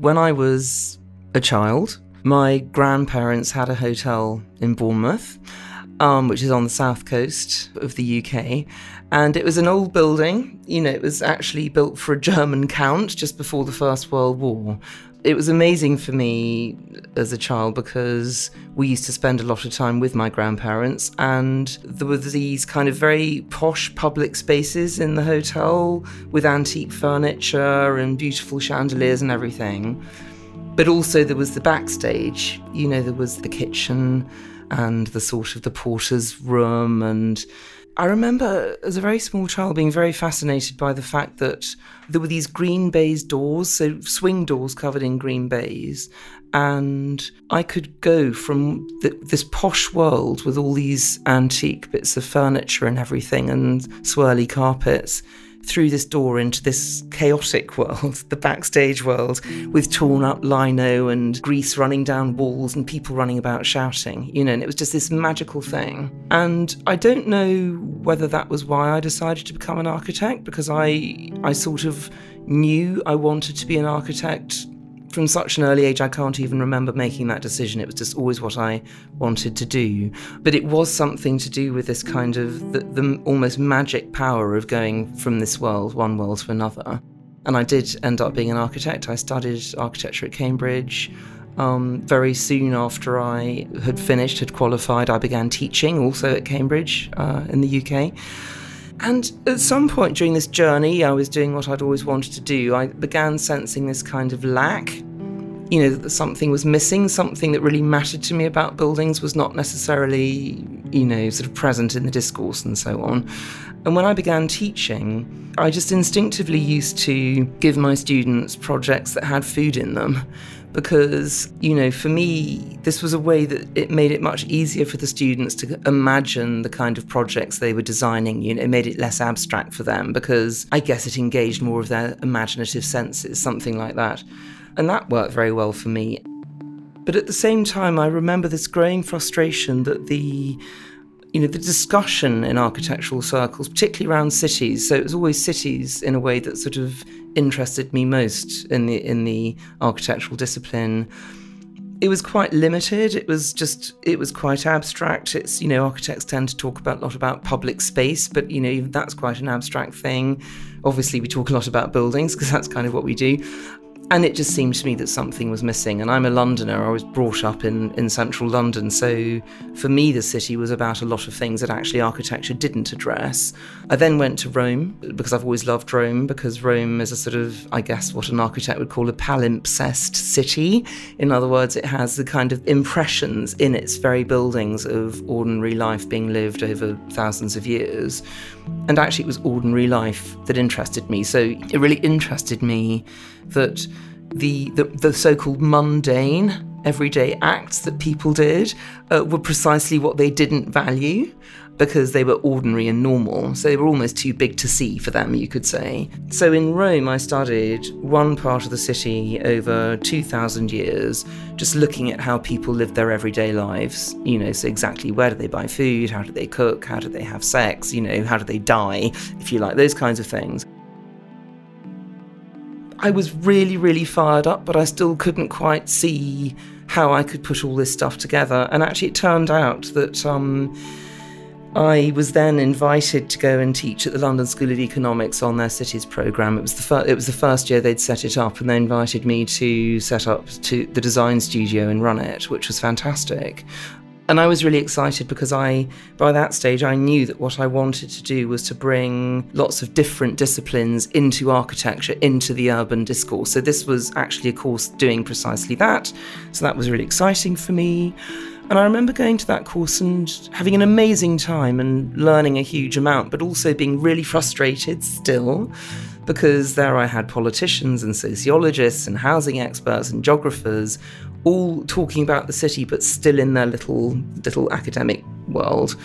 When I was a child, my grandparents had a hotel in Bournemouth, um, which is on the south coast of the UK. And it was an old building. You know, it was actually built for a German count just before the First World War. It was amazing for me as a child because we used to spend a lot of time with my grandparents, and there were these kind of very posh public spaces in the hotel with antique furniture and beautiful chandeliers and everything. But also, there was the backstage, you know, there was the kitchen and the sort of the porter's room. And I remember as a very small child being very fascinated by the fact that there were these green baize doors, so swing doors covered in green baize, and I could go from the, this posh world with all these antique bits of furniture and everything and swirly carpets through this door into this chaotic world, the backstage world, with torn up lino and grease running down walls and people running about shouting, you know, and it was just this magical thing. And I don't know whether that was why I decided to become an architect, because I I sort of knew I wanted to be an architect from such an early age, I can't even remember making that decision. It was just always what I wanted to do. But it was something to do with this kind of the, the almost magic power of going from this world, one world to another. And I did end up being an architect. I studied architecture at Cambridge. Um, very soon after I had finished, had qualified, I began teaching also at Cambridge uh, in the UK. And at some point during this journey, I was doing what I'd always wanted to do. I began sensing this kind of lack. You know, that something was missing, something that really mattered to me about buildings was not necessarily, you know, sort of present in the discourse and so on. And when I began teaching, I just instinctively used to give my students projects that had food in them because, you know, for me, this was a way that it made it much easier for the students to imagine the kind of projects they were designing. You know, it made it less abstract for them because I guess it engaged more of their imaginative senses, something like that. And that worked very well for me. But at the same time, I remember this growing frustration that the you know, the discussion in architectural circles, particularly around cities. So it was always cities in a way that sort of interested me most in the in the architectural discipline. It was quite limited. It was just it was quite abstract. It's you know architects tend to talk about a lot about public space, but you know that's quite an abstract thing. Obviously, we talk a lot about buildings because that's kind of what we do. And it just seemed to me that something was missing. And I'm a Londoner, I was brought up in, in central London. So for me, the city was about a lot of things that actually architecture didn't address. I then went to Rome because I've always loved Rome, because Rome is a sort of, I guess, what an architect would call a palimpsest city. In other words, it has the kind of impressions in its very buildings of ordinary life being lived over thousands of years. And actually, it was ordinary life that interested me. So it really interested me that the, the, the so called mundane, everyday acts that people did uh, were precisely what they didn't value because they were ordinary and normal. So they were almost too big to see for them, you could say. So in Rome, I studied one part of the city over 2,000 years, just looking at how people lived their everyday lives. You know, so exactly where do they buy food? How do they cook? How do they have sex? You know, how do they die, if you like, those kinds of things. I was really, really fired up, but I still couldn't quite see how I could put all this stuff together. And actually, it turned out that um, I was then invited to go and teach at the London School of Economics on their cities program. It was the fir- it was the first year they'd set it up, and they invited me to set up to the design studio and run it, which was fantastic. And I was really excited because I, by that stage, I knew that what I wanted to do was to bring lots of different disciplines into architecture, into the urban discourse. So this was actually a course doing precisely that. So that was really exciting for me. And I remember going to that course and having an amazing time and learning a huge amount, but also being really frustrated still because there I had politicians and sociologists and housing experts and geographers all talking about the city, but still in their little little academic world.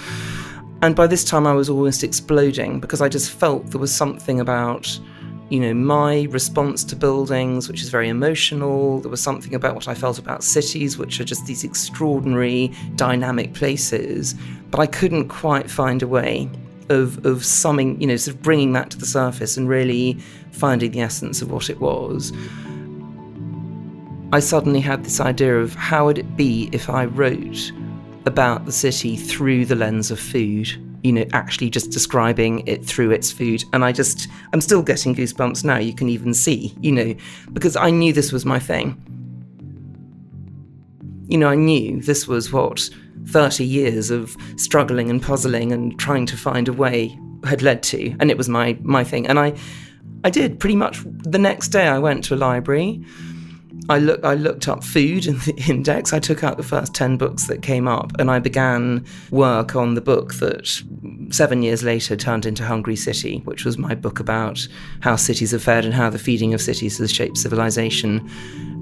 And by this time, I was almost exploding because I just felt there was something about, you know, my response to buildings, which is very emotional. There was something about what I felt about cities, which are just these extraordinary, dynamic places. But I couldn't quite find a way of of summing, you know, sort of bringing that to the surface and really finding the essence of what it was. I suddenly had this idea of how would it be if I wrote about the city through the lens of food you know, actually just describing it through its food. And I just, I'm still getting goosebumps now, you can even see, you know, because I knew this was my thing. You know, I knew this was what 30 years of struggling and puzzling and trying to find a way had led to. And it was my, my thing. And I, I did pretty much the next day I went to a library I look I looked up food in the index. I took out the first 10 books that came up and I began work on the book that 7 years later turned into Hungry City, which was my book about how cities are fed and how the feeding of cities has shaped civilization.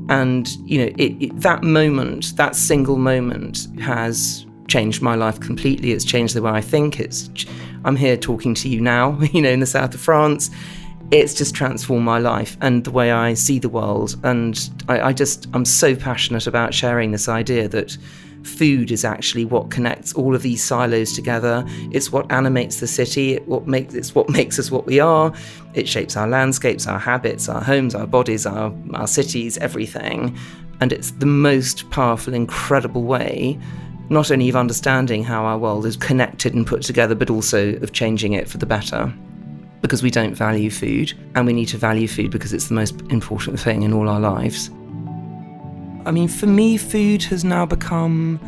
And you know, it, it, that moment, that single moment has changed my life completely. It's changed the way I think. It's I'm here talking to you now, you know, in the south of France it's just transformed my life and the way I see the world. And I, I, just, I'm so passionate about sharing this idea that food is actually what connects all of these silos together. It's what animates the city. It what makes it's what makes us what we are. It shapes our landscapes, our habits, our homes, our bodies, our our cities, everything. And it's the most powerful, incredible way not only of understanding how our world is connected and put together, but also of changing it for the better because we don't value food, and we need to value food because it's the most important thing in all our lives. I mean, for me, food has now become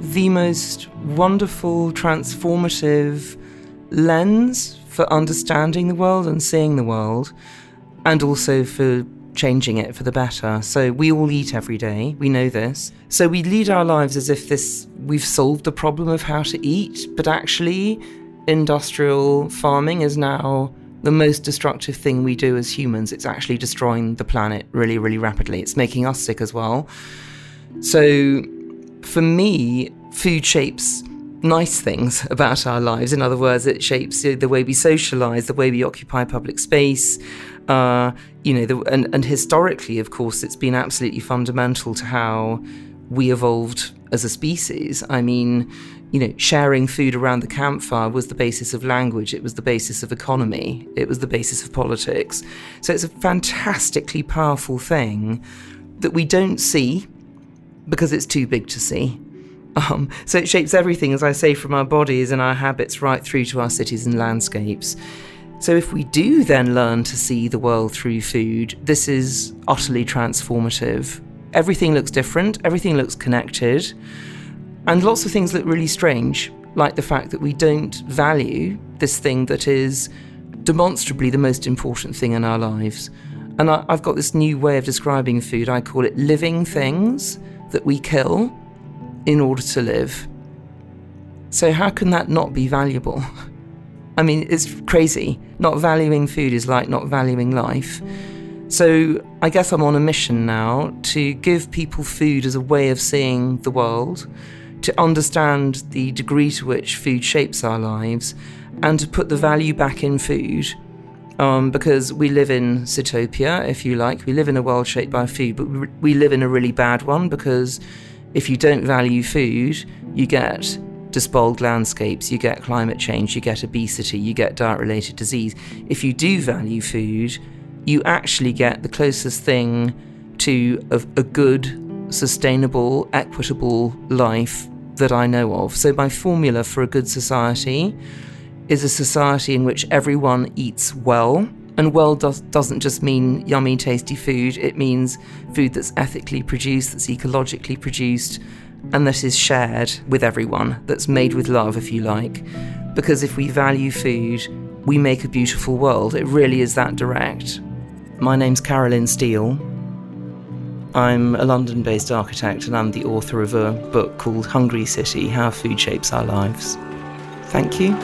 the most wonderful, transformative lens for understanding the world and seeing the world, and also for changing it for the better. So we all eat every day, we know this. So we lead our lives as if this we've solved the problem of how to eat, but actually industrial farming is now the most destructive thing we do as humans. It's actually destroying the planet really, really rapidly. It's making us sick as well. So, for me, food shapes nice things about our lives. In other words, it shapes the way we socialize, the way we occupy public space. Uh, you know, the, and, and historically, of course, it's been absolutely fundamental to how we evolved as a species. I mean, you know, sharing food around the campfire was the basis of language, it was the basis of economy, it was the basis of politics. So it's a fantastically powerful thing that we don't see because it's too big to see. Um, so it shapes everything, as I say, from our bodies and our habits right through to our cities and landscapes. So if we do then learn to see the world through food, this is utterly transformative. Everything looks different, everything looks connected. And lots of things look really strange, like the fact that we don't value this thing that is demonstrably the most important thing in our lives. And I, have got this new way of describing food. I call it living things that we kill in order to live. So, how can that not be valuable? I mean, it's crazy. Not valuing food is like not valuing life. So, I guess I'm on a mission now to give people food as a way of seeing the world to understand the degree to which food shapes our lives and to put the value back in food. Um, because we live in Sitopia, if you like. We live in a world shaped by food, but we live in a really bad one because if you don't value food, you get despoiled landscapes, you get climate change, you get obesity, you get diet related disease. If you do value food, you actually get the closest thing to a, a good, sustainable, equitable life that I know of. So, my formula for a good society is a society in which everyone eats well. And well does, doesn't just mean yummy, tasty food, it means food that's ethically produced, that's ecologically produced, and that is shared with everyone, that's made with love, if you like. Because if we value food, we make a beautiful world. It really is that direct. My name's Carolyn Steel. I'm a London based architect and I'm the author of a book called Hungry City How Food Shapes Our Lives. Thank you.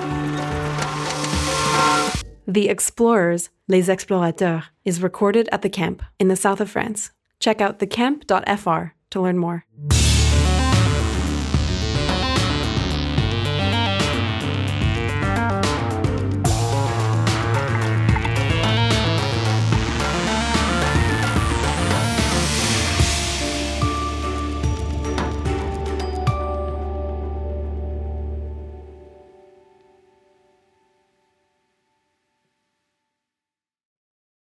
The Explorers, Les Explorateurs, is recorded at the camp in the south of France. Check out thecamp.fr to learn more.